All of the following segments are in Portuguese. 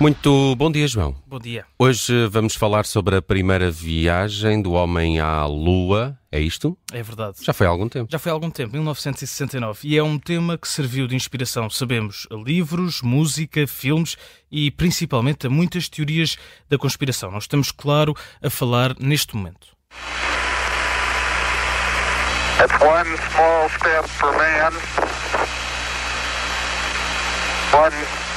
Muito bom dia, João. Bom dia. Hoje vamos falar sobre a primeira viagem do homem à Lua. É isto? É verdade. Já foi há algum tempo. Já foi há algum tempo, 1969. E é um tema que serviu de inspiração, sabemos, a livros, música, filmes e principalmente a muitas teorias da conspiração. Nós estamos, claro, a falar neste momento. It's one small step for man, one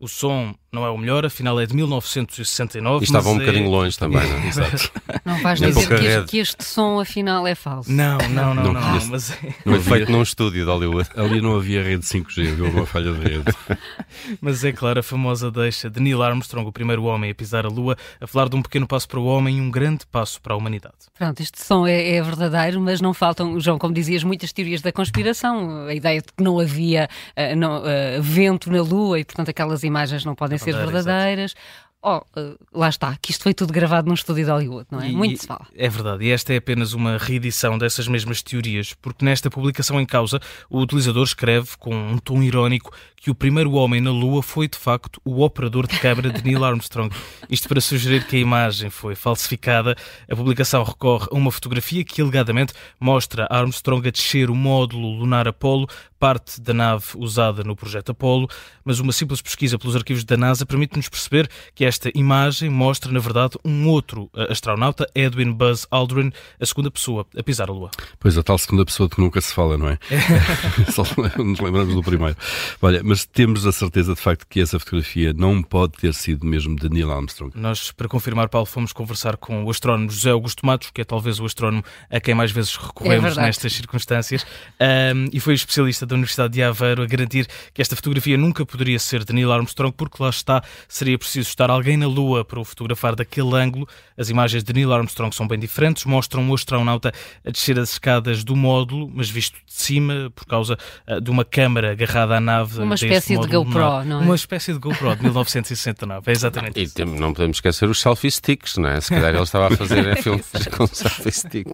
o som não é o melhor, afinal é de 1969. E estava um é... bocadinho longe também, não é? Exato. Não vais dizer que este, que este, som afinal é falso. Não, não, não, não. não, não mas é... Não é feito num estúdio de Hollywood. Ali não havia rede 5G, havia uma falha de rede. mas é claro, a famosa deixa de Neil Armstrong, o primeiro homem a pisar a Lua, a falar de um pequeno passo para o homem e um grande passo para a humanidade. Pronto, este som é, é verdadeiro, mas não faltam, João, como dizias, muitas teorias da conspiração. A ideia de que não havia uh, não, uh, vento na Lua e, portanto, aquelas imagens não podem ser verdadeiras. Oh, uh, lá está, que isto foi tudo gravado num estúdio de Hollywood, não é? E, Muito se fala. É verdade, e esta é apenas uma reedição dessas mesmas teorias, porque nesta publicação em causa o utilizador escreve com um tom irónico que o primeiro homem na Lua foi de facto o operador de câmara de Neil Armstrong. Isto para sugerir que a imagem foi falsificada. A publicação recorre a uma fotografia que alegadamente mostra Armstrong a descer o módulo lunar Apollo, parte da nave usada no projeto Apollo, mas uma simples pesquisa pelos arquivos da NASA permite-nos perceber que esta imagem mostra, na verdade, um outro eh, astronauta, Edwin Buzz Aldrin, a segunda pessoa a pisar a Lua. Pois, a tal segunda pessoa que nunca se fala, não é? Só nos lembramos do primeiro. Olha, mas temos a certeza de facto que essa fotografia não pode ter sido mesmo de Neil Armstrong. Nós, para confirmar, Paulo, fomos conversar com o astrónomo José Augusto Matos, que é talvez o astrónomo a quem mais vezes recorremos é nestas circunstâncias, um, e foi especialista da Universidade de Aveiro a garantir que esta fotografia nunca poderia ser de Neil Armstrong, porque lá está, seria preciso estar alguém na Lua para o fotografar daquele ângulo. As imagens de Neil Armstrong são bem diferentes, mostram o astronauta a descer as escadas do módulo, mas visto de cima, por causa uh, de uma câmara agarrada à nave. Uma espécie de GoPro, não é? Uma espécie de GoPro de 1969, é exatamente e isso. E não podemos esquecer os selfie sticks, não é? Se calhar ele estava a fazer filmes com selfie stick.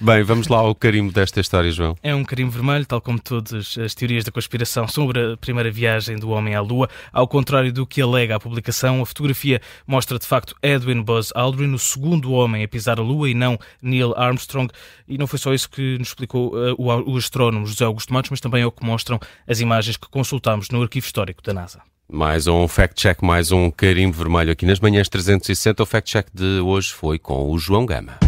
Bem, vamos lá ao carimbo desta história, João. É um carimbo vermelho, tal como todas as teorias da conspiração sobre a primeira viagem do homem à Lua. Ao contrário do que alega a publicação, a fotografia mostra de facto Edwin Buzz Aldrin, o segundo homem a pisar a Lua e não Neil Armstrong. E não foi só isso que nos explicou uh, o, o astrónomo José Augusto Matos, mas também é o que mostram as imagens que consultámos no arquivo histórico da NASA. Mais um fact-check, mais um carimbo vermelho aqui nas manhãs 360. O fact-check de hoje foi com o João Gama.